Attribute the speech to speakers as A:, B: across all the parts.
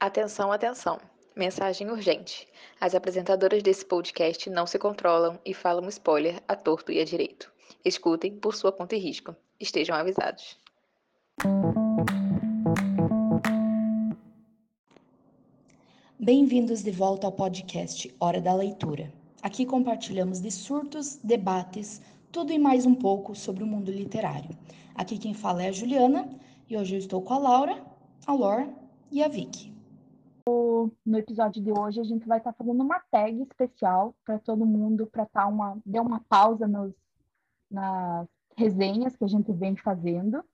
A: Atenção, atenção. Mensagem urgente. As apresentadoras desse podcast não se controlam e falam spoiler a torto e a direito. Escutem por sua conta e risco. Estejam avisados.
B: Bem-vindos de volta ao podcast Hora da Leitura. Aqui compartilhamos de surtos, debates, tudo e mais um pouco sobre o mundo literário. Aqui quem fala é a Juliana e hoje eu estou com a Laura, a Lor e a Vicky.
C: No episódio de hoje a gente vai estar tá fazendo uma tag especial para todo mundo, para tá uma dar uma pausa nos, nas resenhas que a gente vem fazendo.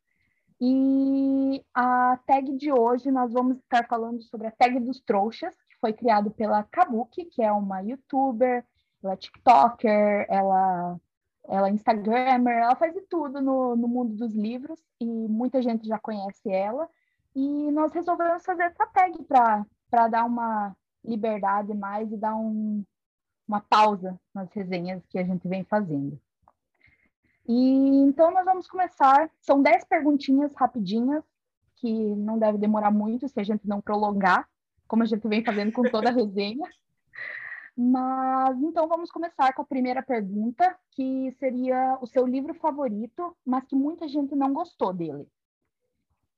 C: E a tag de hoje nós vamos estar falando sobre a tag dos trouxas, que foi criado pela Kabuki, que é uma youtuber, ela é TikToker, ela, ela é Instagrammer, ela faz de tudo no, no mundo dos livros e muita gente já conhece ela. E nós resolvemos fazer essa tag para dar uma liberdade mais e dar um, uma pausa nas resenhas que a gente vem fazendo. E então nós vamos começar. São dez perguntinhas rapidinhas, que não deve demorar muito se a gente não prolongar, como a gente vem fazendo com toda a resenha. Mas então vamos começar com a primeira pergunta, que seria o seu livro favorito, mas que muita gente não gostou dele.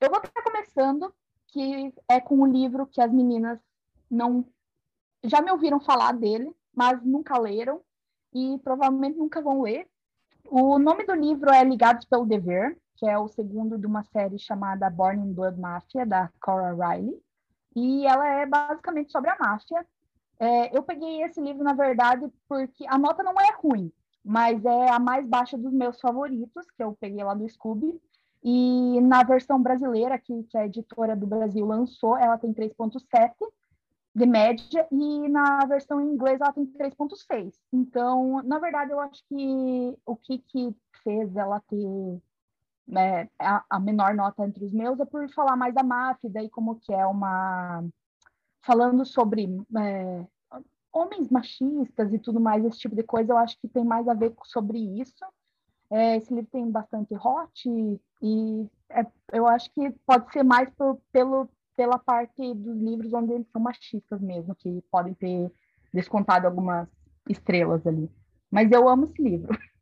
C: Eu vou estar começando, que é com o um livro que as meninas não já me ouviram falar dele, mas nunca leram e provavelmente nunca vão ler, o nome do livro é Ligados pelo Dever, que é o segundo de uma série chamada Born in Blood Mafia, da Cora Riley. E ela é basicamente sobre a máfia. É, eu peguei esse livro, na verdade, porque a nota não é ruim, mas é a mais baixa dos meus favoritos, que eu peguei lá do Scooby. E na versão brasileira, que, que a editora do Brasil lançou, ela tem 3.7 de média, e na versão em inglês ela tem 3.6. Então, na verdade, eu acho que o que, que fez ela ter né, a, a, menor nota entre os meus é por falar mais da máfia, daí como que é uma... Falando sobre é, homens machistas e tudo mais, esse tipo de coisa, eu acho que tem mais a ver sobre isso. É, esse livro tem bastante hot e, é, eu acho que pode ser mais por, pelo, pela parte dos livros onde eles são machistas mesmo, que podem ter descontado algumas estrelas ali. Mas eu amo esse livro.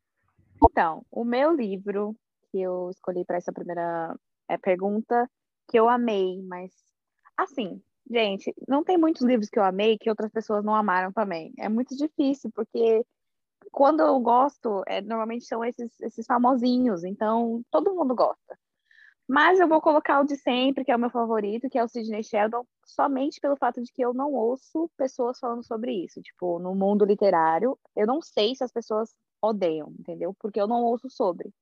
D: Então, o meu livro que eu escolhi para essa primeira é, pergunta, que eu amei, mas assim, gente, não tem muitos livros que eu amei que outras pessoas não amaram também. É muito difícil, porque quando eu gosto, é, normalmente são esses, esses famosinhos, então todo mundo gosta. Mas eu vou colocar o de sempre, que é o meu favorito, que é o Sidney Sheldon, somente pelo fato de que eu não ouço pessoas falando sobre isso. Tipo, no mundo literário, eu não sei se as pessoas odeiam, entendeu? Porque eu não ouço sobre.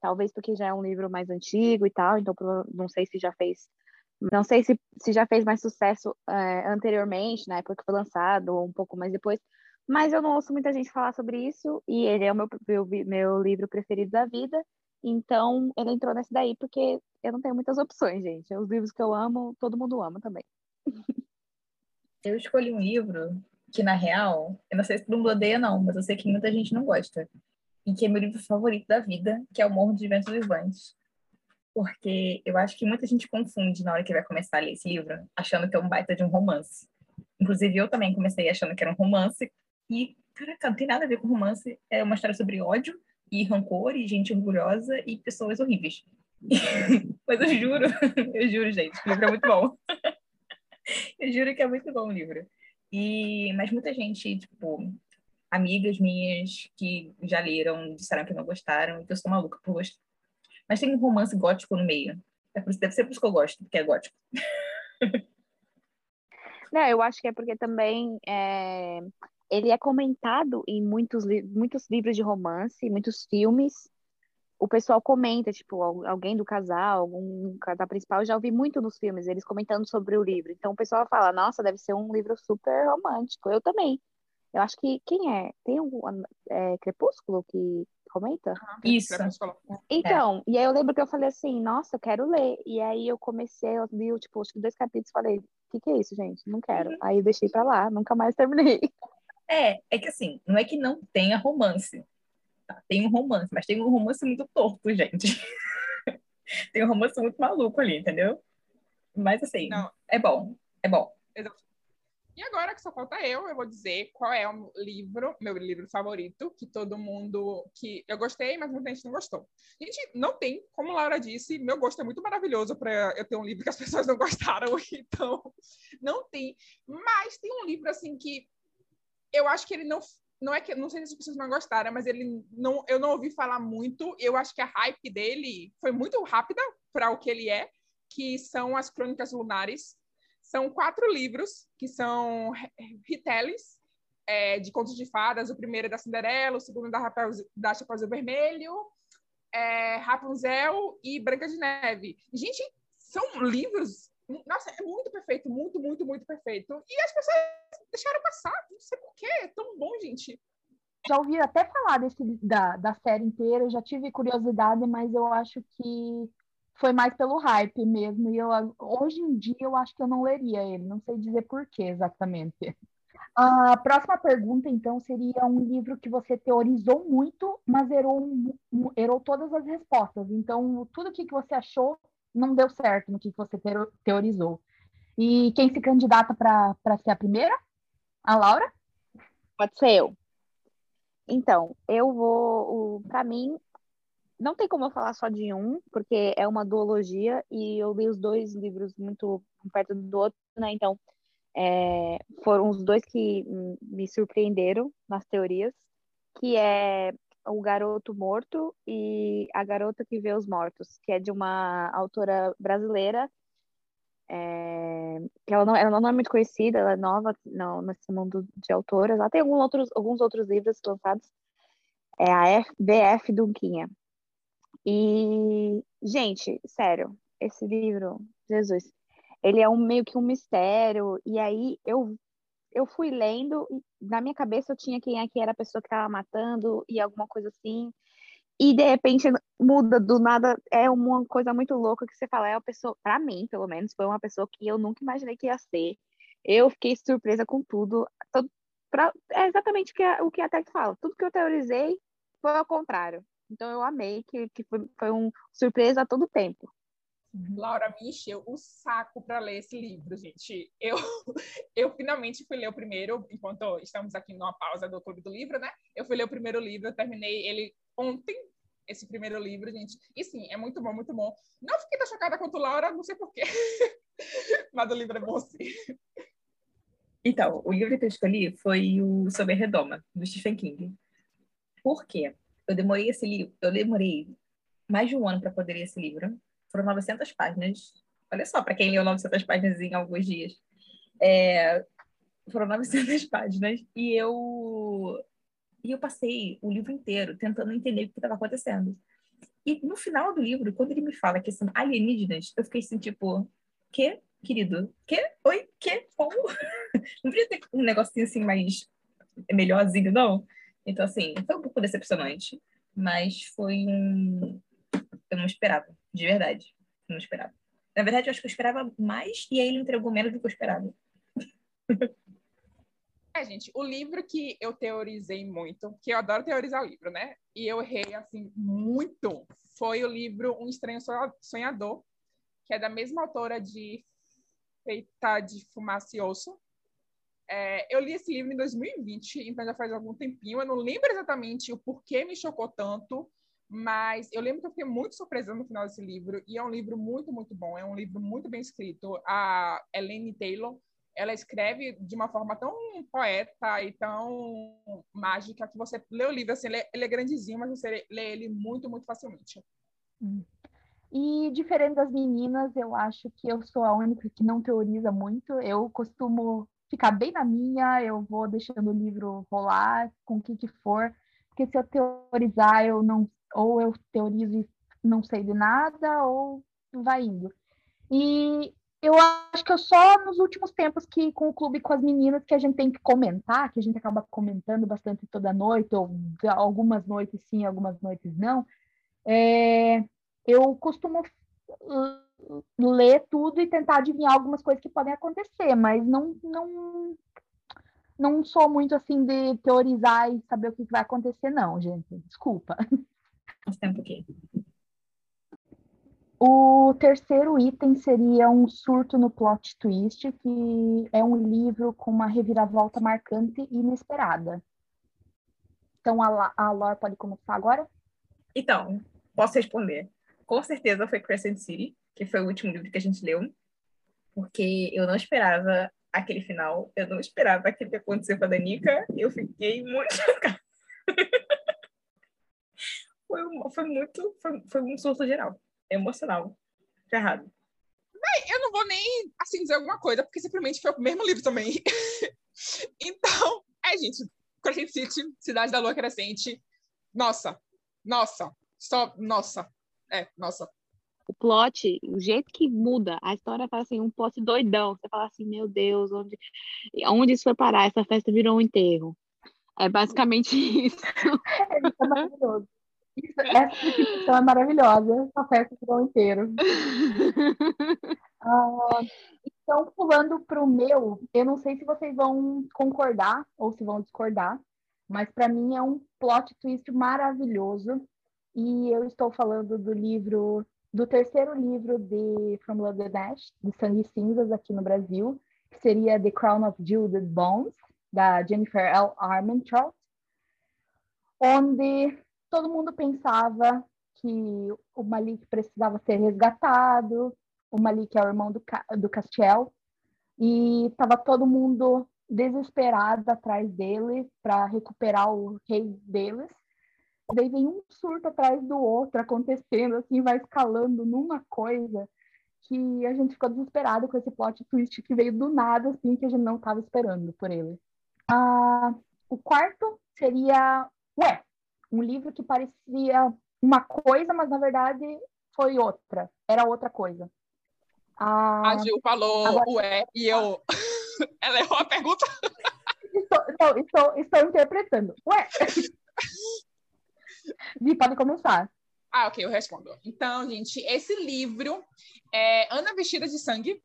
D: Talvez porque já é um livro mais antigo e tal, então não sei se já fez. Não sei se, se já fez mais sucesso é, anteriormente, na época que foi lançado, ou um pouco mais depois. Mas eu não ouço muita gente falar sobre isso, e ele é o meu, meu, meu livro preferido da vida. Então, ele entrou nesse daí porque eu não tenho muitas opções, gente. Os livros que eu amo, todo mundo ama também.
E: Eu escolhi um livro que, na real, eu não sei se todo mundo odeia, não, mas eu sei que muita gente não gosta. E que é meu livro favorito da vida, que é O Morro dos Ventos Vivantes. Porque eu acho que muita gente confunde na hora que vai começar a ler esse livro, achando que é um baita de um romance. Inclusive, eu também comecei achando que era um romance. E, caraca, não tem nada a ver com romance. É uma história sobre ódio e rancor e gente orgulhosa e pessoas horríveis. Mas eu juro, eu juro, gente, o livro é muito bom. eu juro que é muito bom o livro. E, mas muita gente, tipo, amigas minhas que já leram, disseram que não gostaram, e que eu sou maluca por gostar. Mas tem um romance gótico no meio. É por isso, deve ser por isso que eu gosto, porque é gótico.
D: Não, eu acho que é porque também é, ele é comentado em muitos, muitos livros de romance, muitos filmes. O pessoal comenta, tipo, alguém do casal, algum casal principal, eu já ouvi muito nos filmes, eles comentando sobre o livro. Então o pessoal fala, nossa, deve ser um livro super romântico. Eu também. Eu acho que quem é? Tem um é, Crepúsculo que comenta?
E: Isso.
D: Então, é. e aí eu lembro que eu falei assim, nossa, eu quero ler. E aí eu comecei, eu li, tipo, acho que dois capítulos falei, o que, que é isso, gente? Não quero. Uhum. Aí eu deixei pra lá, nunca mais terminei.
E: É, é que assim, não é que não tenha romance. Tá? Tem um romance, mas tem um romance muito torto, gente. tem um romance muito maluco ali, entendeu? Mas assim, não. é bom. É bom.
F: E agora que só falta eu, eu vou dizer qual é o livro, meu livro favorito, que todo mundo. que eu gostei, mas muita gente não gostou. Gente, não tem, como Laura disse, meu gosto é muito maravilhoso para eu ter um livro que as pessoas não gostaram, então não tem. Mas tem um livro assim que eu acho que ele não. Não é que não sei se as pessoas não gostaram, mas ele não, eu não ouvi falar muito. Eu acho que a hype dele foi muito rápida para o que ele é, que são as Crônicas Lunares são quatro livros que são retellings é, de contos de fadas. O primeiro é da Cinderela, o segundo é da, Rapel, da Chapeuzinho Vermelho, é, Rapunzel e Branca de Neve. Gente, são livros... Nossa, é muito perfeito, muito, muito, muito perfeito. E as pessoas deixaram passar, não sei porquê, é tão bom, gente.
C: Já ouvi até falar desse, da, da série inteira, já tive curiosidade, mas eu acho que foi mais pelo hype mesmo. E eu, hoje em dia eu acho que eu não leria ele, não sei dizer por que exatamente. A próxima pergunta, então, seria um livro que você teorizou muito, mas errou, errou todas as respostas. Então, tudo o que você achou não deu certo no que você teorizou. E quem se candidata para ser a primeira? A Laura?
D: Pode ser eu. Então, eu vou. Para mim, não tem como eu falar só de um, porque é uma duologia e eu li os dois livros muito perto do outro, né? Então, é, foram os dois que me surpreenderam nas teorias, que é O Garoto Morto e A Garota que Vê os Mortos, que é de uma autora brasileira, é, que ela não, ela não é muito conhecida, ela é nova não, nesse mundo de autoras. Ela tem alguns outros, alguns outros livros lançados. É a F, BF Dunquinha. E, gente, sério, esse livro, Jesus, ele é um meio que um mistério. E aí eu eu fui lendo na minha cabeça eu tinha quem é que era a pessoa que estava matando e alguma coisa assim. E de repente muda do nada, é uma coisa muito louca que você fala, é uma pessoa, para mim, pelo menos, foi uma pessoa que eu nunca imaginei que ia ser. Eu fiquei surpresa com tudo. Todo, pra, é exatamente o que a, o que a fala. Tudo que eu teorizei foi ao contrário. Então eu amei, que, que foi, foi um surpresa a todo tempo.
F: Laura me encheu o saco para ler esse livro, gente. Eu, eu finalmente fui ler o primeiro, enquanto estamos aqui numa pausa do Clube do Livro, né? Eu fui ler o primeiro livro, eu terminei ele ontem, esse primeiro livro, gente. E sim, é muito bom, muito bom. Não fiquei tão chocada quanto Laura, não sei porquê. Mas o livro é bom sim.
E: Então, o livro que eu escolhi foi o Sobre Redoma, do Stephen King. Por quê? Eu demorei esse livro, eu demorei mais de um ano para poder ler esse livro. Foram 900 páginas. Olha só, para quem leu 900 páginas em alguns dias. É, foram 900 páginas e eu e eu passei o livro inteiro tentando entender o que estava acontecendo. E no final do livro, quando ele me fala que são alienígenas, eu fiquei assim, tipo, que, querido? Que? Oi? Que? Como? Não podia ter um negocinho assim mais melhorzinho, não? Então, assim, foi um pouco decepcionante, mas foi um. Eu não esperava, de verdade. Não esperava. Na verdade, eu acho que eu esperava mais e aí ele entregou menos do que eu esperava.
F: É, gente, o livro que eu teorizei muito, que eu adoro teorizar livro, né? E eu errei, assim, muito, foi o livro Um Estranho Sonhador, que é da mesma autora de Feita de Fumaça e Osso, é, eu li esse livro em 2020, então já faz algum tempinho. Eu não lembro exatamente o porquê me chocou tanto, mas eu lembro que eu fiquei muito surpresa no final desse livro. E é um livro muito, muito bom. É um livro muito bem escrito. A Elaine Taylor, ela escreve de uma forma tão poeta e tão mágica que você lê o livro assim, ele é grandezinho, mas você lê ele muito, muito facilmente.
C: Hum. E diferente das meninas, eu acho que eu sou a única que não teoriza muito. Eu costumo ficar bem na minha, eu vou deixando o livro rolar com o que, que for, porque se eu teorizar, eu não, ou eu teorizo e não sei de nada, ou vai indo. E eu acho que eu só nos últimos tempos que com o clube com as meninas que a gente tem que comentar, que a gente acaba comentando bastante toda noite, ou algumas noites sim, algumas noites não, é, eu costumo ler tudo e tentar adivinhar algumas coisas que podem acontecer, mas não, não, não sou muito assim de teorizar e saber o que vai acontecer, não, gente. Desculpa.
E: Faz tempo aqui.
C: O terceiro item seria um surto no plot twist, que é um livro com uma reviravolta marcante e inesperada. Então, a, a Lore pode começar agora?
E: Então, posso responder. Com certeza foi Crescent City, que foi o último livro que a gente leu, porque eu não esperava aquele final, eu não esperava aquilo que aconteceu com a Danica, eu fiquei muito chocada. Foi, foi muito, foi, foi um surto geral, emocional, ferrado.
F: eu não vou nem, assim, dizer alguma coisa, porque simplesmente foi o mesmo livro também. então, é, gente, Crescent City, Cidade da Lua Crescente, nossa, nossa, só, nossa, é, nossa.
D: O plot, o jeito que muda, a história faz assim, um plot doidão. Você fala assim, meu Deus, onde, onde isso foi parar? Essa festa virou um enterro. É basicamente isso.
C: É, isso é maravilhoso. Isso, essa definição é maravilhosa. Festa virou um inteiro. Ah, então, pulando para o meu, eu não sei se vocês vão concordar ou se vão discordar, mas para mim é um plot twist maravilhoso. E eu estou falando do livro, do terceiro livro de From Love the Dash, de Sangue e Cinzas aqui no Brasil, que seria The Crown of Judith Bones, da Jennifer L. Armentrout, onde todo mundo pensava que o Malik precisava ser resgatado, o Malik é o irmão do, do Castiel, e estava todo mundo desesperado atrás dele para recuperar o rei deles. Daí vem um surto atrás do outro acontecendo, assim, vai escalando numa coisa que a gente ficou desesperado com esse plot twist que veio do nada, assim, que a gente não estava esperando por ele. Ah, o quarto seria Ué, um livro que parecia uma coisa, mas na verdade foi outra, era outra coisa.
F: Ah, a Gil falou agora... ué, e eu. Ela errou a pergunta?
C: Estou, estou, estou, estou interpretando. Ué! Vi, pode começar.
F: Ah, ok, eu respondo. Então, gente, esse livro é Ana Vestida de Sangue.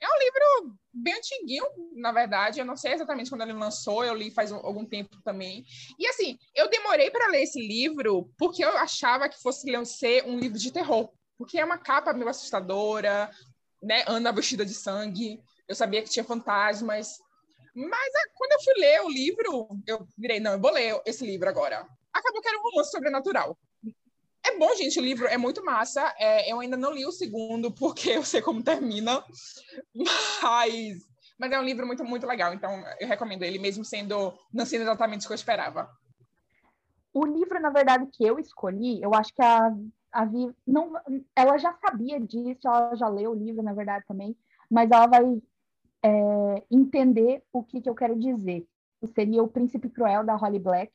F: É um livro bem antiguinho, na verdade. Eu não sei exatamente quando ele lançou, eu li faz algum tempo também. E assim, eu demorei para ler esse livro porque eu achava que fosse ser um livro de terror. Porque é uma capa meio assustadora, né? Ana vestida de sangue. Eu sabia que tinha fantasmas. Mas quando eu fui ler o livro, eu virei, não, eu vou ler esse livro agora. Acabou que era um romance sobrenatural. É bom, gente, o livro é muito massa. É, eu ainda não li o segundo, porque eu sei como termina. Mas, mas é um livro muito, muito legal. Então, eu recomendo ele, mesmo sendo não sendo exatamente o que eu esperava.
C: O livro, na verdade, que eu escolhi, eu acho que a, a Vi, não, ela já sabia disso, ela já leu o livro, na verdade, também, mas ela vai é, entender o que, que eu quero dizer. Seria o Príncipe Cruel da Holly Black,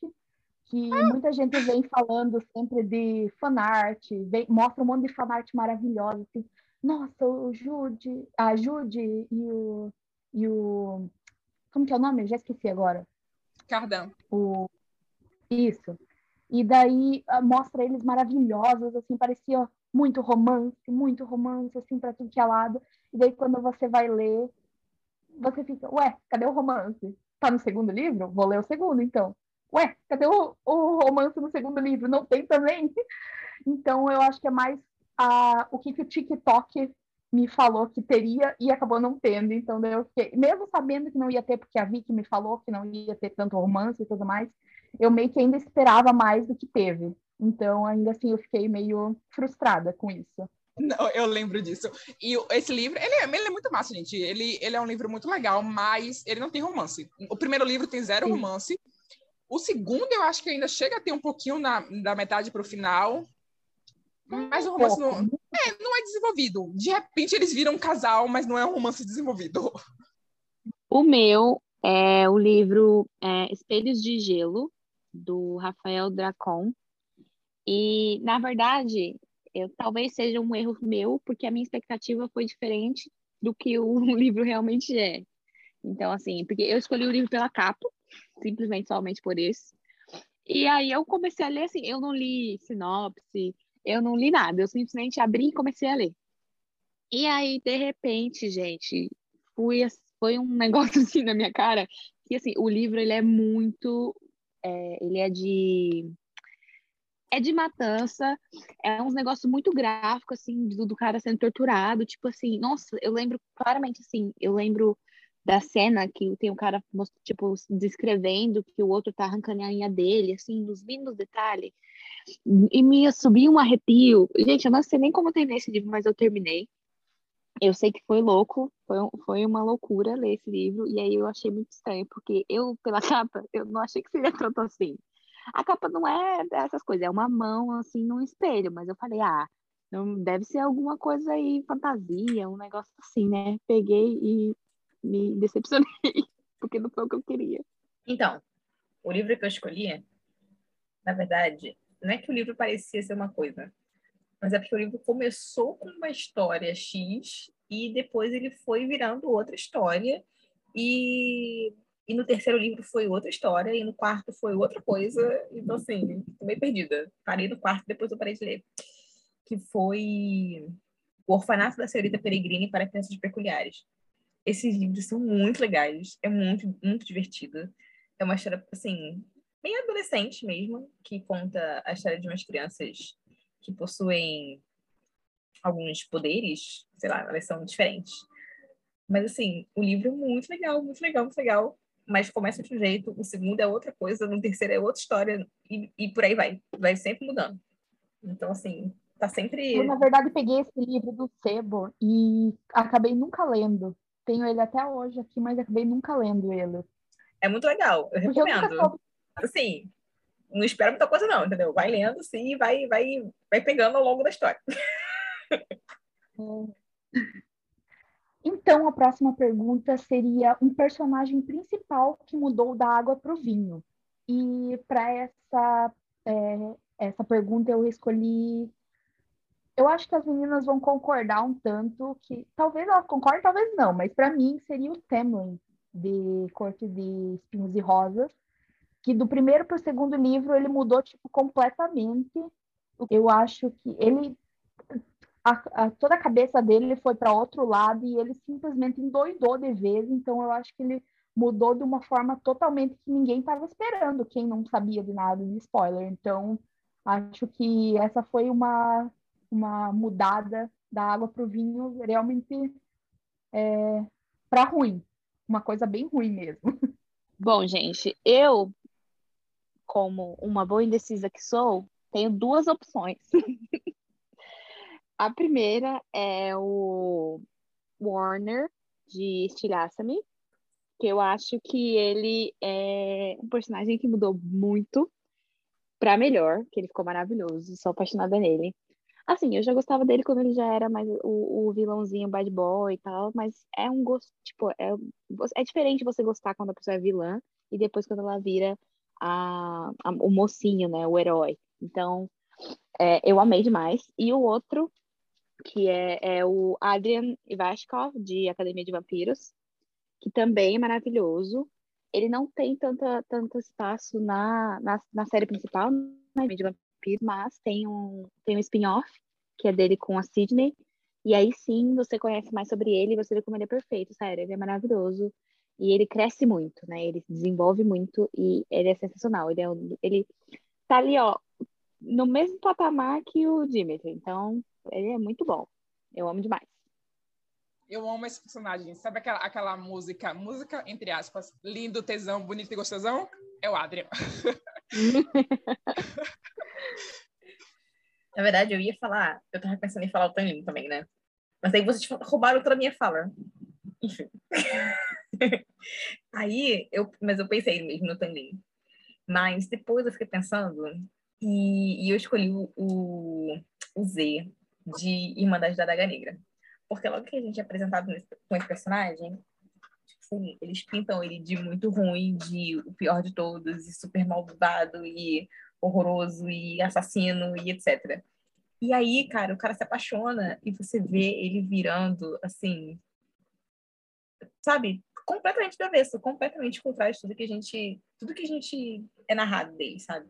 C: que muita gente vem falando sempre de fanart, vem, mostra um monte de fanart maravilhosa, assim, nossa, o Jude, a Jude e o, e o, como que é o nome? Eu já esqueci agora.
F: Cardan.
C: O, isso. E daí ah, mostra eles maravilhosos, assim, parecia muito romance, muito romance, assim, para tudo que é lado. E daí quando você vai ler, você fica, ué, cadê o romance? Tá no segundo livro? Vou ler o segundo, então ué, cadê o, o romance no segundo livro? Não tem também? Então, eu acho que é mais a, o que, que o TikTok me falou que teria e acabou não tendo. Então, eu fiquei, mesmo sabendo que não ia ter, porque a Vicky me falou que não ia ter tanto romance e tudo mais, eu meio que ainda esperava mais do que teve. Então, ainda assim, eu fiquei meio frustrada com isso.
F: Não, eu lembro disso. E esse livro, ele é, ele é muito massa, gente. Ele, ele é um livro muito legal, mas ele não tem romance. O primeiro livro tem zero Sim. romance. O segundo, eu acho que ainda chega a ter um pouquinho na, da metade para o final. Mas o romance não é, não é desenvolvido. De repente eles viram um casal, mas não é um romance desenvolvido.
D: O meu é o livro é, Espelhos de Gelo, do Rafael Dracon. E, na verdade, eu, talvez seja um erro meu, porque a minha expectativa foi diferente do que o livro realmente é. Então, assim, porque eu escolhi o livro pela capa, simplesmente somente por isso. E aí eu comecei a ler assim, eu não li sinopse, eu não li nada, eu simplesmente abri e comecei a ler. E aí, de repente, gente, fui, foi um negócio assim na minha cara, que assim, o livro ele é muito, é, ele é de é de matança, é uns negócios muito gráficos, assim, do, do, cara sendo torturado, tipo assim, nossa, eu lembro claramente, assim, eu lembro da cena que tem um cara, tipo, descrevendo que o outro tá arrancando a unha dele, assim, nos mínimos detalhes, e me subiu um arrepio. Gente, eu não sei nem como terminei esse livro, mas eu terminei. Eu sei que foi louco, foi, foi uma loucura ler esse livro, e aí eu achei muito estranho, porque eu, pela capa, eu não achei que seria tanto assim. A capa não é dessas coisas, é uma mão assim num espelho, mas eu falei, ah, não deve ser alguma coisa aí, fantasia, um negócio assim, né? Peguei e me decepcionei, porque não foi o que eu queria.
E: Então, o livro que eu escolhi, na verdade, não é que o livro parecia ser uma coisa, mas é porque o livro começou com uma história X e depois ele foi virando outra história e e no terceiro livro foi outra história, e no quarto foi outra coisa. Então, assim, tô meio perdida. Parei no quarto, depois eu parei de ler. Que foi O Orfanato da Senhorita Peregrine para Crianças Peculiares. Esses livros são muito legais, é muito, muito divertido. É uma história, assim, bem adolescente mesmo, que conta a história de umas crianças que possuem alguns poderes, sei lá, elas são diferentes. Mas, assim, o livro é muito legal, muito legal, muito legal mas começa de um jeito, o segundo é outra coisa, no terceiro é outra história, e, e por aí vai. Vai sempre mudando. Então, assim, tá sempre.
C: Eu, na verdade, peguei esse livro do Sebo e acabei nunca lendo. Tenho ele até hoje aqui, mas acabei nunca lendo ele.
E: É muito legal, eu Porque recomendo. Eu assim, não espera muita coisa, não, entendeu? Vai lendo, sim, e vai, vai, vai pegando ao longo da história.
C: É. Então, a próxima pergunta seria um personagem principal que mudou da água para o vinho. E para essa, é, essa pergunta eu escolhi. Eu acho que as meninas vão concordar um tanto que talvez elas concordem, talvez não, mas para mim seria o Temlin de Corte de Espinhos e Rosas, que do primeiro para o segundo livro ele mudou tipo completamente. Eu acho que ele a, a, toda a cabeça dele foi para outro lado e ele simplesmente endoidou de vez. Então, eu acho que ele mudou de uma forma totalmente que ninguém estava esperando, quem não sabia de nada de spoiler. Então, acho que essa foi uma, uma mudada da água para o vinho realmente é, para ruim. Uma coisa bem ruim mesmo.
D: Bom, gente, eu, como uma boa indecisa que sou, tenho duas opções. A primeira é o Warner, de Estilhaça-me, que eu acho que ele é um personagem que mudou muito para melhor, que ele ficou maravilhoso, sou apaixonada nele. Assim, eu já gostava dele quando ele já era mais o, o vilãozinho bad boy e tal, mas é um gosto, tipo, é, é diferente você gostar quando a pessoa é vilã e depois quando ela vira a, a o mocinho, né, o herói. Então, é, eu amei demais. E o outro que é, é o Adrian Ivashkov, de Academia de Vampiros, que também é maravilhoso. Ele não tem tanta, tanto espaço na, na, na série principal, Academia de Vampiros, mas tem um, tem um spin-off, que é dele com a Sidney, e aí sim você conhece mais sobre ele e você vê como ele é perfeito, sério, ele é maravilhoso. E ele cresce muito, né? Ele se desenvolve muito e ele é sensacional. Ele, é, ele tá ali, ó, no mesmo patamar que o Dimitri. Então, ele é muito bom. Eu amo demais.
F: Eu amo esse personagem. Sabe aquela, aquela música, música, entre aspas, lindo, tesão, bonito e gostosão? É o Adrian.
E: Na verdade, eu ia falar, eu tava pensando em falar o Tanin também, né? Mas aí vocês roubaram toda a minha fala. Enfim. aí, eu, mas eu pensei mesmo no Tanin. Mas depois eu fiquei pensando e, e eu escolhi o, o, o Z, de Irmandade da Daga Negra. Porque logo que a gente é apresentado com esse personagem, assim, eles pintam ele de muito ruim, de o pior de todos, e super malvado, e horroroso, e assassino, e etc. E aí, cara, o cara se apaixona e você vê ele virando, assim, sabe, completamente do avesso, completamente contrário de tudo que a gente, tudo que a gente é narrado dele, sabe?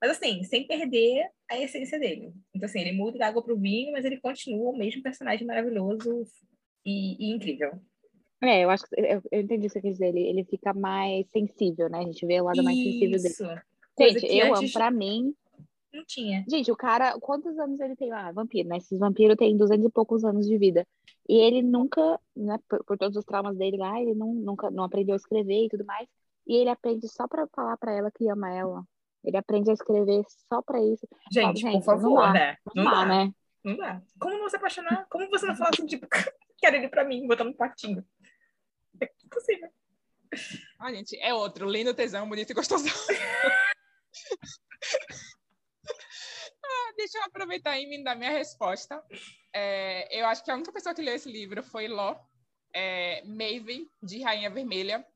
E: Mas assim, sem perder a essência dele. Então, assim, ele muda da água para o vinho, mas ele continua o mesmo personagem maravilhoso e, e incrível.
D: É, eu acho que eu, eu entendi o que você quer dizer. Ele, ele fica mais sensível, né? A gente vê o lado mais sensível dele. Gente, eu antes... amo, pra mim,
E: Não tinha.
D: Gente, o cara, quantos anos ele tem lá? Vampiro, né? Esses vampiros têm 200 e poucos anos de vida. E ele nunca, né, por, por todos os traumas dele lá, ele não, nunca não aprendeu a escrever e tudo mais. E ele aprende só pra falar pra ela que ama ela. Ele aprende a escrever só pra isso.
E: Gente,
D: Fala,
E: por favor,
D: não dá,
E: né?
D: Não, dá, né?
E: Não dá. Como não se apaixonar? Como você não fala assim, tipo, quero ele pra mim, botando um patinho? É impossível.
F: Ah, gente, é outro. Lindo, tesão, bonito e gostosão. ah, deixa eu aproveitar e me dar minha resposta. É, eu acho que a única pessoa que leu esse livro foi Ló, é, Maeve, de Rainha Vermelha.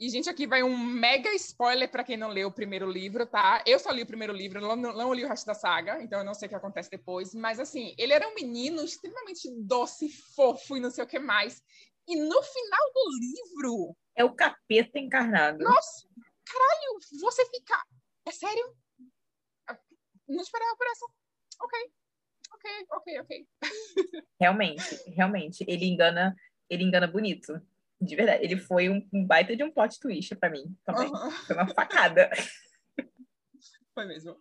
F: E, gente, aqui vai um mega spoiler para quem não leu o primeiro livro, tá? Eu só li o primeiro livro, não, não li o resto da saga, então eu não sei o que acontece depois. Mas, assim, ele era um menino extremamente doce, fofo e não sei o que mais. E no final do livro.
E: É o capeta encarnado.
F: Nossa, caralho, você fica. É sério? Não esperava por essa. Ok. Ok, ok, ok.
E: Realmente, realmente. Ele engana, ele engana bonito. De verdade. Ele foi um, um baita de um plot twist pra mim também.
F: Uhum.
E: Foi uma facada.
F: Foi mesmo.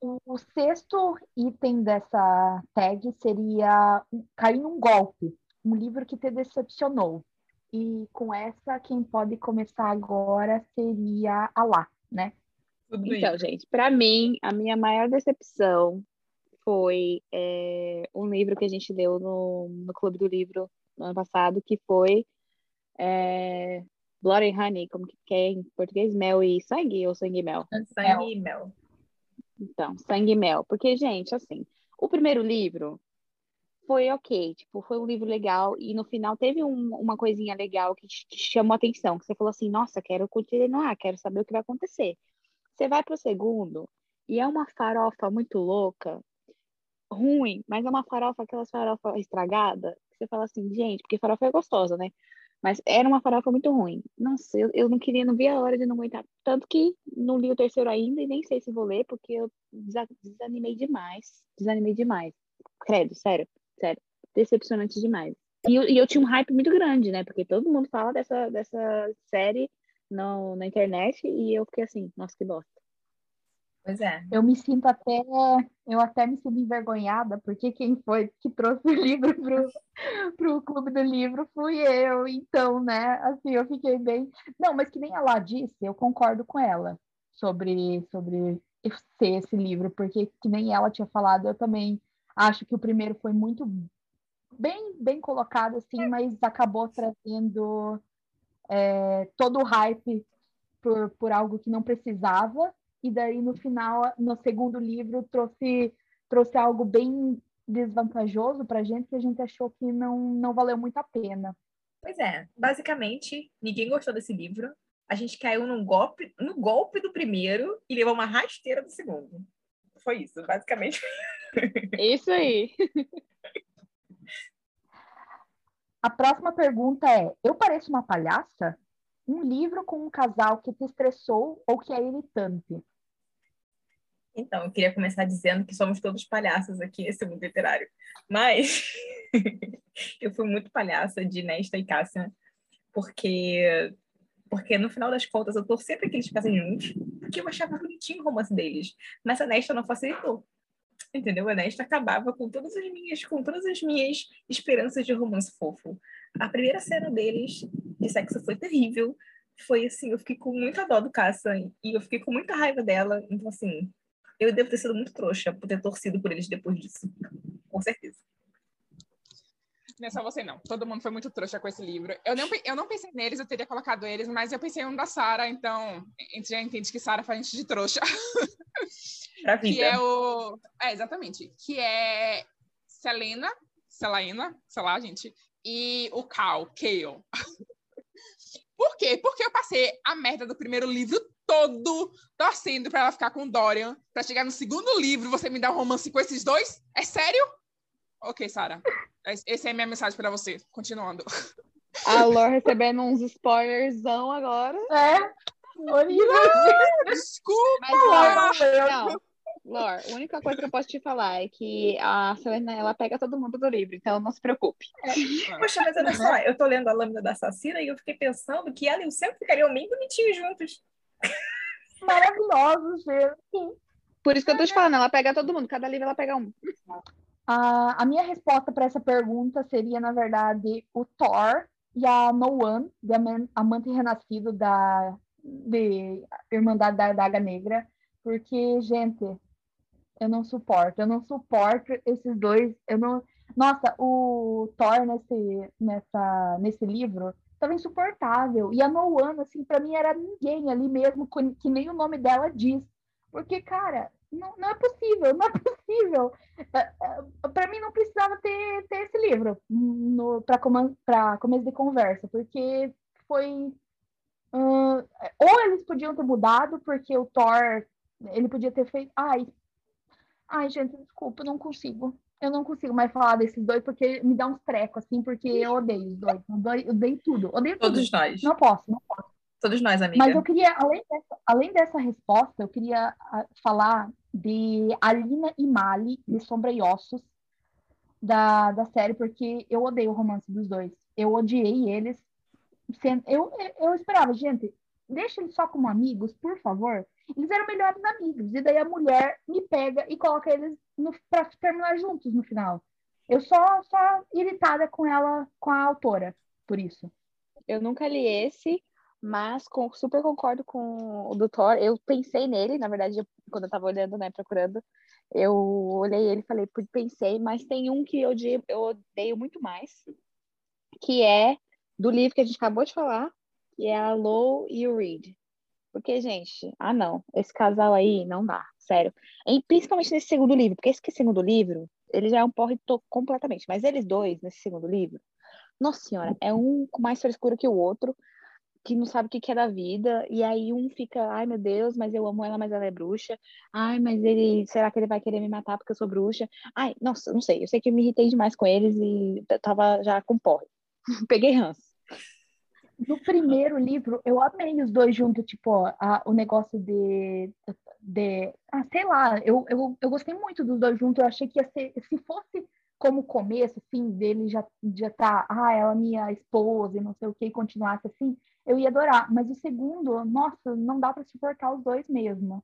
C: O, o sexto item dessa tag seria Cair num Golpe, um livro que te decepcionou. E com essa, quem pode começar agora seria a Lá, né?
E: Tudo
D: Então,
E: isso.
D: gente, pra mim, a minha maior decepção foi é, um livro que a gente leu no, no Clube do Livro no ano passado, que foi é, Blood and Honey, como que é em português? Mel e sangue ou sangue e mel?
E: Sangue e mel.
D: Então, sangue e mel. Porque, gente, assim, o primeiro livro foi ok, tipo, foi um livro legal e no final teve um- uma coisinha legal que te, te chamou a atenção, que você falou assim, nossa, quero continuar, quero saber o que vai acontecer. Você vai pro segundo e é uma farofa muito louca, ruim, mas é uma farofa, aquelas farofa estragada, que você fala assim, gente, porque farofa é gostosa, né? Mas era uma farofa muito ruim. Nossa, eu, eu não queria, não via a hora de não aguentar. Tanto que não li o terceiro ainda e nem sei se vou ler, porque eu desa- desanimei demais. Desanimei demais. Credo, sério, sério. Decepcionante demais. E eu, e eu tinha um hype muito grande, né? Porque todo mundo fala dessa, dessa série no, na internet e eu fiquei assim, nossa, que bosta.
E: Pois é.
C: Eu me sinto até, eu até me sinto envergonhada, porque quem foi que trouxe o livro pro, pro clube do livro fui eu, então, né, assim, eu fiquei bem... Não, mas que nem ela disse, eu concordo com ela sobre, sobre ser esse livro, porque que nem ela tinha falado, eu também acho que o primeiro foi muito bem, bem colocado, assim, mas acabou trazendo é, todo o hype por, por algo que não precisava, e daí no final, no segundo livro, trouxe, trouxe algo bem desvantajoso para a gente, que a gente achou que não, não valeu muito a pena.
E: Pois é. Basicamente, ninguém gostou desse livro. A gente caiu num golpe, no golpe do primeiro e levou uma rasteira do segundo. Foi isso, basicamente.
D: Isso aí.
C: A próxima pergunta é: Eu pareço uma palhaça? Um livro com um casal que te estressou ou que é irritante?
E: Então, eu queria começar dizendo que somos todos palhaços aqui nesse mundo literário. Mas eu fui muito palhaça de Nesta e Cássia, porque porque no final das contas eu torcia para que eles ficassem juntos, porque eu achava bonitinho o romance deles. Mas a Nesta não facilitou. Entendeu? A Nesta acabava com todas as minhas, com todas as minhas esperanças de romance fofo. A primeira cena deles de sexo foi terrível. Foi assim, eu fiquei com muita dó do Caça e eu fiquei com muita raiva dela. Então, assim, eu devo ter sido muito trouxa por ter torcido por eles depois disso. Com certeza.
F: Não é só você, não. Todo mundo foi muito trouxa com esse livro. Eu não, eu não pensei neles, eu teria colocado eles, mas eu pensei em um da Sara, então a gente já entende que Sara faz gente de trouxa.
E: Pra
F: que
E: vida.
F: é o. É, exatamente. Que é Selena, Selaina, sei lá, gente, e o Cal, Kale. Por quê? Porque eu passei a merda do primeiro livro todo torcendo pra ela ficar com o Dorian, pra chegar no segundo livro você me dar um romance com esses dois? É sério? Ok, Sara. Es- Essa é a minha mensagem pra você. Continuando.
D: A Lor recebendo uns spoilersão agora.
C: É, horrível.
F: Desculpa!
D: Mas, Lor,
C: Não, eu-
D: não. Lor, a única coisa que eu posso te falar é que a Selena, ela pega todo mundo do livro, então não se preocupe.
E: Poxa, mas olha só, eu tô lendo a Lâmina da Assassina e eu fiquei pensando que ela e o Sam ficariam bem bonitinhos juntos.
C: Maravilhoso, gente.
D: Por isso que eu tô te falando, ela pega todo mundo, cada livro ela pega um.
C: A, a minha resposta para essa pergunta seria, na verdade, o Thor e a No One, de Aman- Amante Renascido da de Irmandade da Daga Negra, porque, gente, eu não suporto, eu não suporto esses dois, eu não... Nossa, o Thor nesse, nessa, nesse livro estava insuportável, e a No One, assim, para mim era ninguém ali mesmo, que nem o nome dela diz, porque, cara, não, não é possível, não é possível. Para mim não precisava ter, ter esse livro para começo de conversa, porque foi Hum, ou eles podiam ter mudado, porque o Thor, ele podia ter feito. Ai, ai, gente, desculpa, não consigo. Eu não consigo mais falar desses dois, porque me dá uns trecos, assim, porque eu odeio os dois. Eu odeio, eu odeio tudo. Odeio tudo.
E: Todos nós.
C: Não posso, não posso.
E: Todos nós, amiga.
C: Mas eu queria, além dessa, além dessa resposta, eu queria ah, falar de Alina e Mali, de Sombra e Ossos, da, da série, porque eu odeio o romance dos dois. Eu odiei eles. Sendo- Eu, eu esperava, gente, deixa eles só como amigos, por favor. Eles eram melhores amigos. E daí a mulher me pega e coloca eles no, pra terminar juntos no final. Eu só, só irritada com ela, com a autora, por isso.
D: Eu nunca li esse, mas com- super concordo com o do Thor. Eu pensei nele, na verdade, quando eu tava olhando, né, procurando, eu olhei ele e falei, "Putz, pensei, mas tem um que eu odeio, eu odeio muito mais, que é do livro que a gente acabou de falar, que é a Low e o Reed. Porque, gente, ah não, esse casal aí não dá, sério. E principalmente nesse segundo livro, porque esse segundo livro, ele já é um porre completamente, mas eles dois, nesse segundo livro, nossa senhora, é um mais frescura que o outro, que não sabe o que é da vida, e aí um fica, ai meu Deus, mas eu amo ela, mas ela é bruxa. Ai, mas ele, será que ele vai querer me matar porque eu sou bruxa? Ai, nossa, não sei, eu sei que eu me irritei demais com eles e tava já com porre. Peguei ranço.
C: No primeiro livro, eu amei os dois juntos, tipo, a- o negócio de, de. Ah, sei lá, eu, eu, eu gostei muito dos dois juntos. Eu achei que ia ser. Se fosse como começo, assim, dele já, já tá. Ah, ela é minha esposa e não sei o que, e continuasse assim, eu ia adorar. Mas o segundo, nossa, não dá pra suportar os dois mesmo.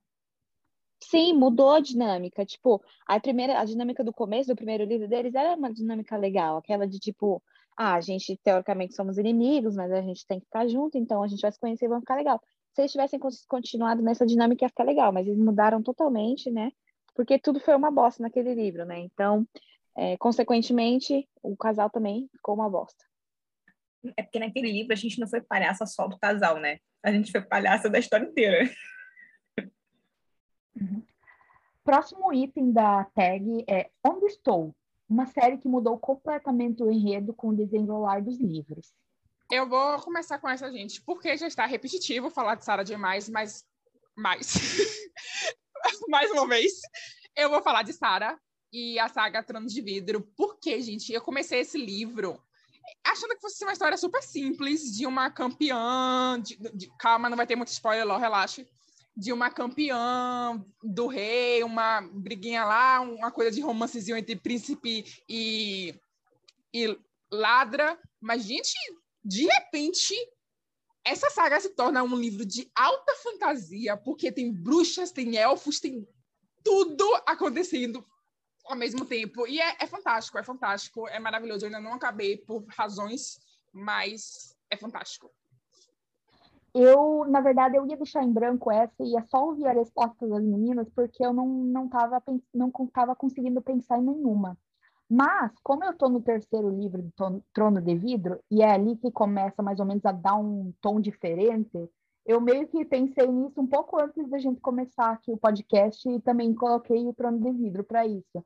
D: Sim, mudou a dinâmica. Tipo, a primeira, a dinâmica do começo do primeiro livro deles era uma dinâmica legal, aquela de tipo, ah, a gente teoricamente somos inimigos, mas a gente tem que ficar junto, então a gente vai se conhecer e vão ficar legal. Se eles tivessem continuado nessa dinâmica, ia ficar legal, mas eles mudaram totalmente, né? Porque tudo foi uma bosta naquele livro, né? Então, é, consequentemente, o casal também ficou uma bosta.
E: É porque naquele livro a gente não foi palhaça só do casal, né? A gente foi palhaça da história inteira.
C: Próximo item da tag é Onde Estou? Uma série que mudou completamente o enredo com o desenrolar dos livros.
F: Eu vou começar com essa, gente, porque já está repetitivo falar de Sarah demais, mas mais. mais uma vez. Eu vou falar de Sarah e a saga Trono de Vidro, porque, gente, eu comecei esse livro achando que fosse uma história super simples de uma campeã. de- de- calma, não vai ter muito spoiler, Ló, relaxe. De uma campeã do rei, uma briguinha lá, uma coisa de romancezinho entre príncipe e, e ladra. Mas, gente, de repente, essa saga se torna um livro de alta fantasia, porque tem bruxas, tem elfos, tem tudo acontecendo ao mesmo tempo. E é, é fantástico, é fantástico, é maravilhoso. Eu ainda não acabei por razões, mas é fantástico.
C: Eu, na verdade, eu ia deixar em branco essa e ia só ouvir a resposta das meninas, porque eu não, não, tava, não conseguindo pensar em nenhuma. Mas, como eu tô no terceiro livro do Trono de Vidro, e é ali que começa mais ou menos a dar um tom diferente, eu meio que pensei nisso um pouco antes da gente começar aqui o podcast e também coloquei o Trono de Vidro para isso.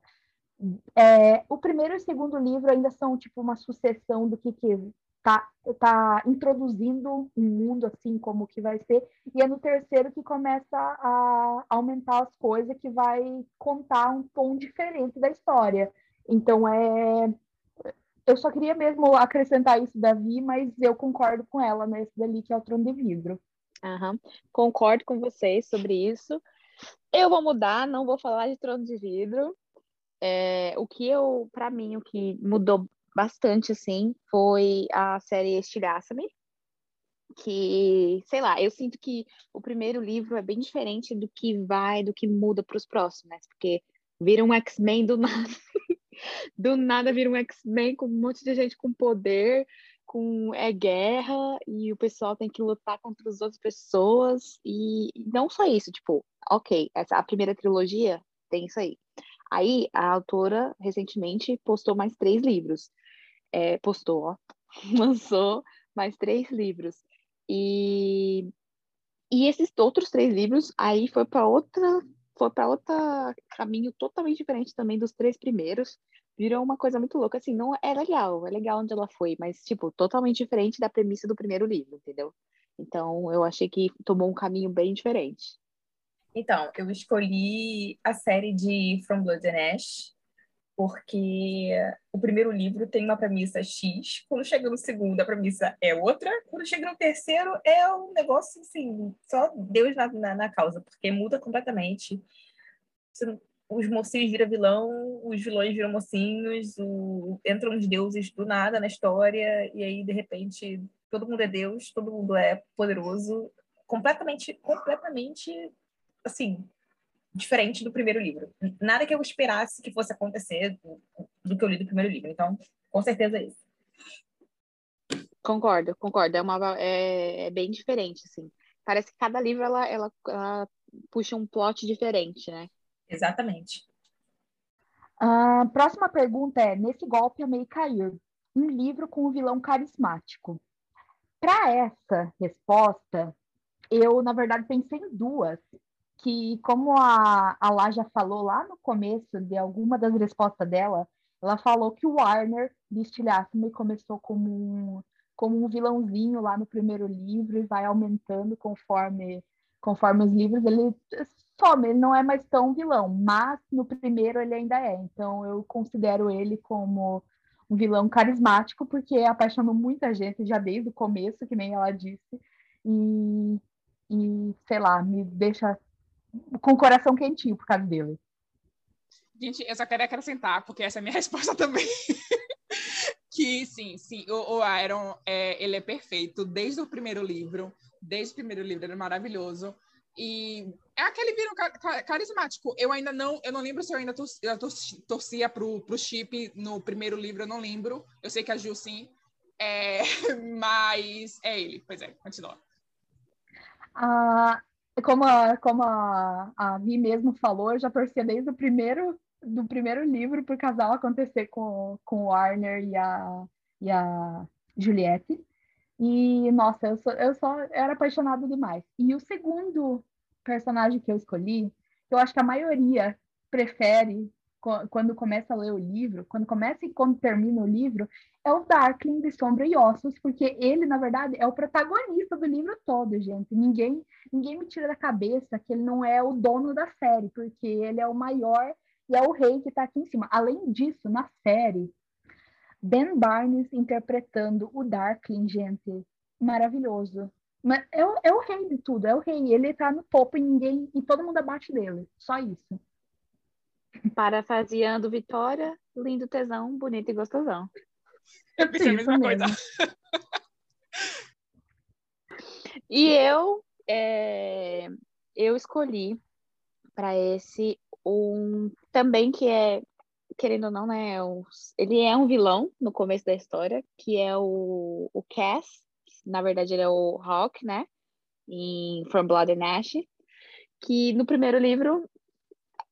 C: É, o primeiro e o segundo livro ainda são tipo uma sucessão do que, que tá, tá introduzindo um mundo assim como que vai ser, e é no terceiro que começa a aumentar as coisas, que vai contar um tom diferente da história. Então é. Eu só queria mesmo acrescentar isso, Davi, mas eu concordo com ela nesse dali que é o Trono de Vidro.
D: Concordo com vocês sobre isso. Eu vou mudar, não vou falar de Trono de Vidro. É, o que eu, para mim, o que mudou bastante, assim, foi a série Estilhaça-me. que, sei lá, eu sinto que o primeiro livro é bem diferente do que vai, do que muda para os próximos, né? Porque vira um X-Men do nada. do nada vira um X-Men com um monte de gente com poder, com é guerra e o pessoal tem que lutar contra as outras pessoas e não só isso, tipo, ok, essa a primeira trilogia tem isso aí. Aí a autora recentemente postou mais três livros, é, postou, ó, lançou mais três livros. E e esses outros três livros aí foi para outra foi para outro caminho totalmente diferente também dos três primeiros virou uma coisa muito louca, assim, não é legal, é legal onde ela foi, mas, tipo, totalmente diferente da premissa do primeiro livro, entendeu? Então, eu achei que tomou um caminho bem diferente.
E: Então, eu escolhi a série de From Blood and Ash, porque o primeiro livro tem uma premissa X, quando chega no segundo a premissa é outra, quando chega no terceiro é um negócio, assim, só Deus na, na, na causa, porque muda completamente. Você os mocinhos viram vilão, os vilões viram mocinhos, o... entram os deuses do nada na história, e aí, de repente, todo mundo é Deus, todo mundo é poderoso, completamente, completamente, assim, diferente do primeiro livro. Nada que eu esperasse que fosse acontecer do, do que eu li do primeiro livro. Então, com certeza é isso.
D: Concordo, concordo. É, uma, é, é bem diferente, assim. Parece que cada livro ela, ela, ela puxa um plot diferente, né?
E: Exatamente.
C: A próxima pergunta é: Nesse golpe amei cair. Um livro com um vilão carismático. Para essa resposta, eu, na verdade, pensei em duas. Que, como a, a Lá já falou lá no começo de alguma das respostas dela, ela falou que o Warner de Estilhaço começou como um, como um vilãozinho lá no primeiro livro e vai aumentando conforme conforme os livros, ele some, ele não é mais tão vilão, mas no primeiro ele ainda é. Então eu considero ele como um vilão carismático, porque apaixonou muita gente já desde o começo, que nem ela disse, e, e sei lá, me deixa com o coração quentinho por causa dele.
F: Gente, eu só quero acrescentar, porque essa é a minha resposta também. que sim, sim, o, o Iron, é, ele é perfeito desde o primeiro livro desde o primeiro livro, ele é maravilhoso. E é aquele vírus carismático. Eu ainda não, eu não lembro se eu ainda torcia, eu torcia pro, pro chip no primeiro livro, eu não lembro. Eu sei que a Gil sim. É, mas é ele, pois é, continua.
C: Ah, como a, como a, a Vi mesmo falou, eu já torcia desde o primeiro do primeiro livro para o casal acontecer com, com o Warner e a, e a Juliette. E, nossa, eu, sou, eu só era apaixonada demais. E o segundo personagem que eu escolhi, eu acho que a maioria prefere quando começa a ler o livro, quando começa e quando termina o livro, é o Darkling de Sombra e Ossos, porque ele, na verdade, é o protagonista do livro todo, gente. Ninguém, ninguém me tira da cabeça que ele não é o dono da série, porque ele é o maior e é o rei que está aqui em cima. Além disso, na série, Ben Barnes interpretando o Darkling, gente. Maravilhoso. Mas é o, é o rei de tudo, é o rei. Ele tá no topo e ninguém. E todo mundo abaixo dele. Só isso.
D: Parafraseando Vitória, lindo tesão, bonito e gostosão.
F: Eu pensei a mesma coisa.
D: e eu, é, eu escolhi para esse um também que é querendo ou não, né, ele é um vilão no começo da história, que é o, o Cass, na verdade ele é o Hawk, né, em From Blood and Ash, que no primeiro livro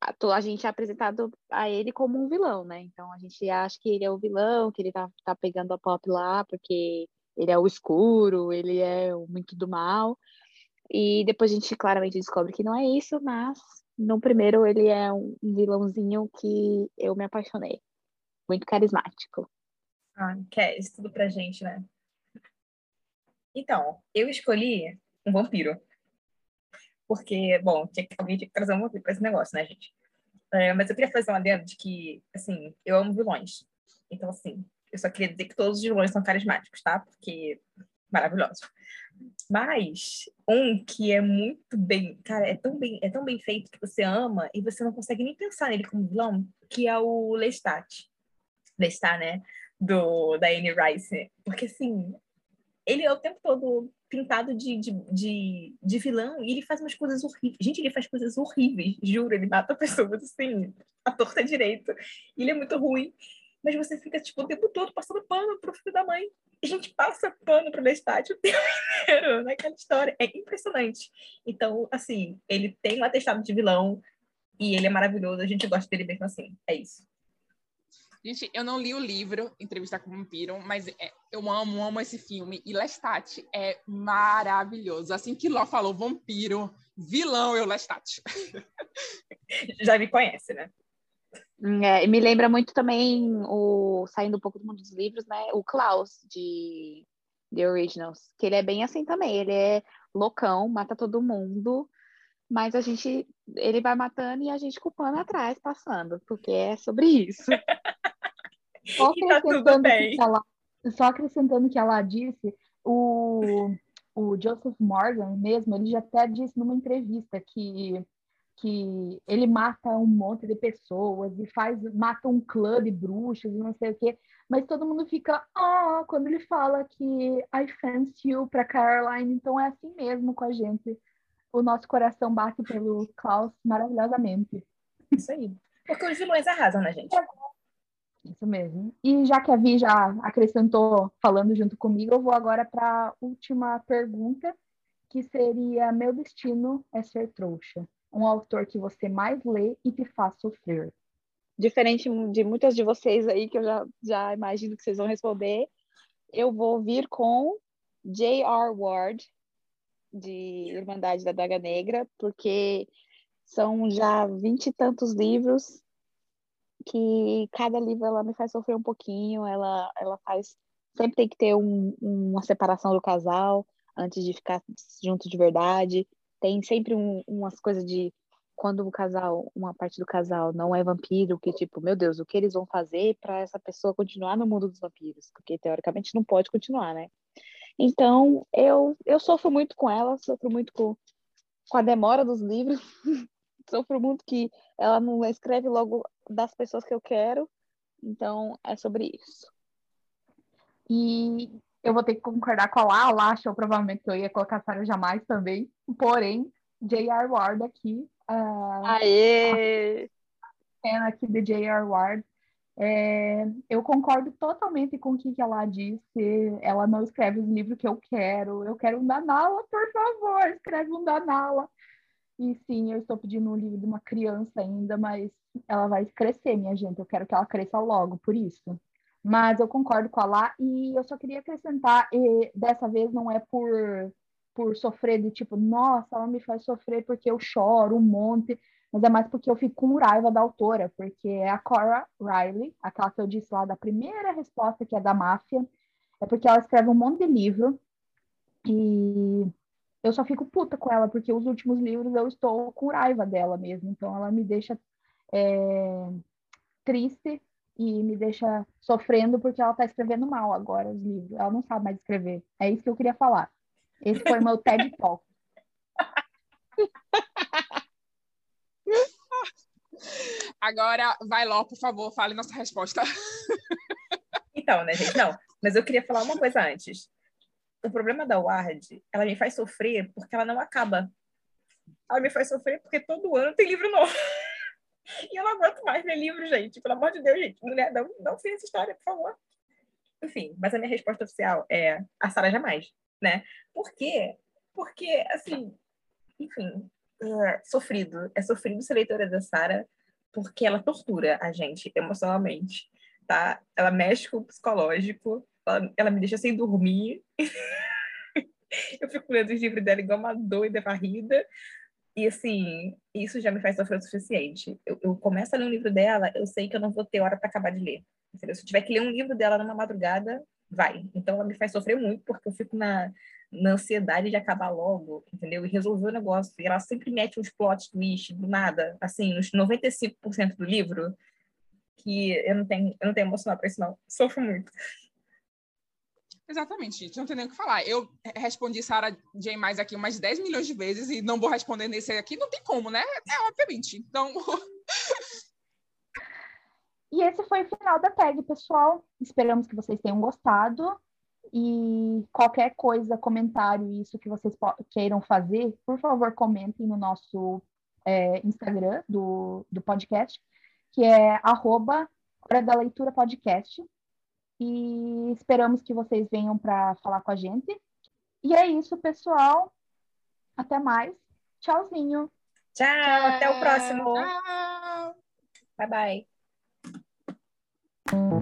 D: a, gente é apresentado a ele como um vilão, né, então a gente acha que ele é o vilão, que ele tá, tá pegando a Pop lá, porque ele é o escuro, ele é muito do mal, e depois a gente claramente descobre que não é isso, mas no primeiro, ele é um vilãozinho que eu me apaixonei. Muito carismático.
E: Ah, quer isso tudo pra gente, né? Então, eu escolhi um vampiro. Porque, bom, tinha que, alguém tinha que trazer um vampiro pra esse negócio, né, gente? É, mas eu queria fazer uma adendo de que, assim, eu amo vilões. Então, assim, eu só queria dizer que todos os vilões são carismáticos, tá? Porque maravilhoso. Mas um que é muito bem, cara, é tão bem, é tão bem feito que você ama e você não consegue nem pensar nele como vilão, que é o Lestat. Lestat, né? Do, da Anne Rice. Porque, assim, ele é o tempo todo pintado de, de, de, de vilão e ele faz umas coisas horríveis. Gente, ele faz coisas horríveis, juro. Ele mata pessoas assim, a torta direito. Ele é muito ruim. Mas você fica, tipo, o tempo todo passando pano pro filho da mãe. A gente passa pano pro Lestat o tempo inteiro naquela história. É impressionante. Então, assim, ele tem um atestado de vilão e ele é maravilhoso. A gente gosta dele mesmo assim. É isso.
F: Gente, eu não li o livro Entrevista com o Vampiro, mas é, eu amo, amo esse filme. E Lestat é maravilhoso. Assim que Ló falou vampiro, vilão, eu Lestat.
E: Já me conhece, né?
D: É, me lembra muito também o saindo um pouco do mundo dos livros, né? O Klaus de The Originals, que ele é bem assim também. Ele é loucão, mata todo mundo, mas a gente ele vai matando e a gente culpando atrás, passando, porque é sobre isso.
C: Só tá acrescentando, tá que ela, só acrescentando que ela disse, o, o Joseph Morgan mesmo, ele já até disse numa entrevista que, que ele mata um monte de pessoas e faz, mata um clã de bruxos e não sei o quê, mas todo mundo fica, ah, oh, quando ele fala que I fancy you pra Caroline, então é assim mesmo com a gente. O nosso coração bate pelo Klaus maravilhosamente.
E: Isso aí. Porque os vilões arrasam na gente.
C: Isso mesmo. E já que a Vi já acrescentou falando junto comigo, eu vou agora para a última pergunta, que seria: Meu destino é ser trouxa. Um autor que você mais lê e te faz sofrer.
D: Diferente de muitas de vocês aí, que eu já, já imagino que vocês vão responder, eu vou vir com J.R. Ward, de Irmandade da Daga Negra, porque são já vinte e tantos livros que cada livro ela me faz sofrer um pouquinho, ela, ela faz. Sempre tem que ter um, uma separação do casal antes de ficar junto de verdade. Tem sempre um, umas coisas de quando o casal, uma parte do casal não é vampiro, que tipo, meu Deus, o que eles vão fazer para essa pessoa continuar no mundo dos vampiros? Porque teoricamente não pode continuar, né? Então, eu, eu sofro muito com ela, sofro muito com, com a demora dos livros, sofro muito que ela não escreve logo das pessoas que eu quero. Então, é sobre isso.
C: E eu vou ter que concordar com a Lá. A Lá achou provavelmente que eu ia colocar Sarah Jamais também. Porém, J.R. Ward aqui. Uh,
D: Aê!
C: A cena aqui de J.R. Ward. É, eu concordo totalmente com o que, ela disse. Ela não escreve os livros que eu quero. Eu quero um da Nala, por favor, escreve um da Nala. E sim, eu estou pedindo um livro de uma criança ainda, mas ela vai crescer, minha gente. Eu quero que ela cresça logo, por isso. Mas eu concordo com a Lá e eu só queria acrescentar, e dessa vez não é por, por sofrer de tipo, nossa, ela me faz sofrer porque eu choro um monte, mas é mais porque eu fico com raiva da autora, porque é a Cora Riley, aquela que eu disse lá da primeira resposta, que é da máfia, é porque ela escreve um monte de livro e eu só fico puta com ela, porque os últimos livros eu estou com raiva dela mesmo. Então ela me deixa é, triste e me deixa sofrendo porque ela está escrevendo mal agora os livros. Ela não sabe mais escrever. É isso que eu queria falar. Esse foi meu TED Talk.
F: Agora, vai lá, por favor, fale nossa resposta.
E: Então, né, gente? Não, mas eu queria falar uma coisa antes o problema da Ward, ela me faz sofrer porque ela não acaba. Ela me faz sofrer porque todo ano tem livro novo. e eu não aguento mais ler livro, gente. Pelo amor de Deus, gente. Mulher, não, não sei essa história, por favor. Enfim, mas a minha resposta oficial é a Sara jamais, né? Por quê? Porque, assim, enfim, é sofrido. É sofrido ser leitora da Sara porque ela tortura a gente emocionalmente, tá? Ela mexe com o psicológico, ela, me deixa sem dormir. eu fico lendo os livros dela igual uma doida varrida. E, assim, isso já me faz sofrer o suficiente. Eu, eu começo a ler um livro dela, eu sei que eu não vou ter hora para acabar de ler. Entendeu? Se eu tiver que ler um livro dela numa madrugada, vai. Então, ela me faz sofrer muito, porque eu fico na, na ansiedade de acabar logo, entendeu? E resolver o negócio. E ela sempre mete uns plot twist do nada, assim, nos 95% do livro, que eu não tenho, eu não tenho emocional para isso, não. Sofro muito.
F: Exatamente, gente. Não tem nem o que falar. Eu respondi Sarah J. mais aqui umas 10 milhões de vezes e não vou responder nesse aqui. Não tem como, né? É, obviamente. Então.
C: e esse foi o final da tag, pessoal. Esperamos que vocês tenham gostado. E qualquer coisa, comentário, isso que vocês queiram fazer, por favor, comentem no nosso é, Instagram do, do podcast, que é arroba Hora da Leitura Podcast e esperamos que vocês venham para falar com a gente. E é isso, pessoal. Até mais. Tchauzinho.
E: Tchau, Tchau. até o próximo.
F: Tchau.
E: Bye bye.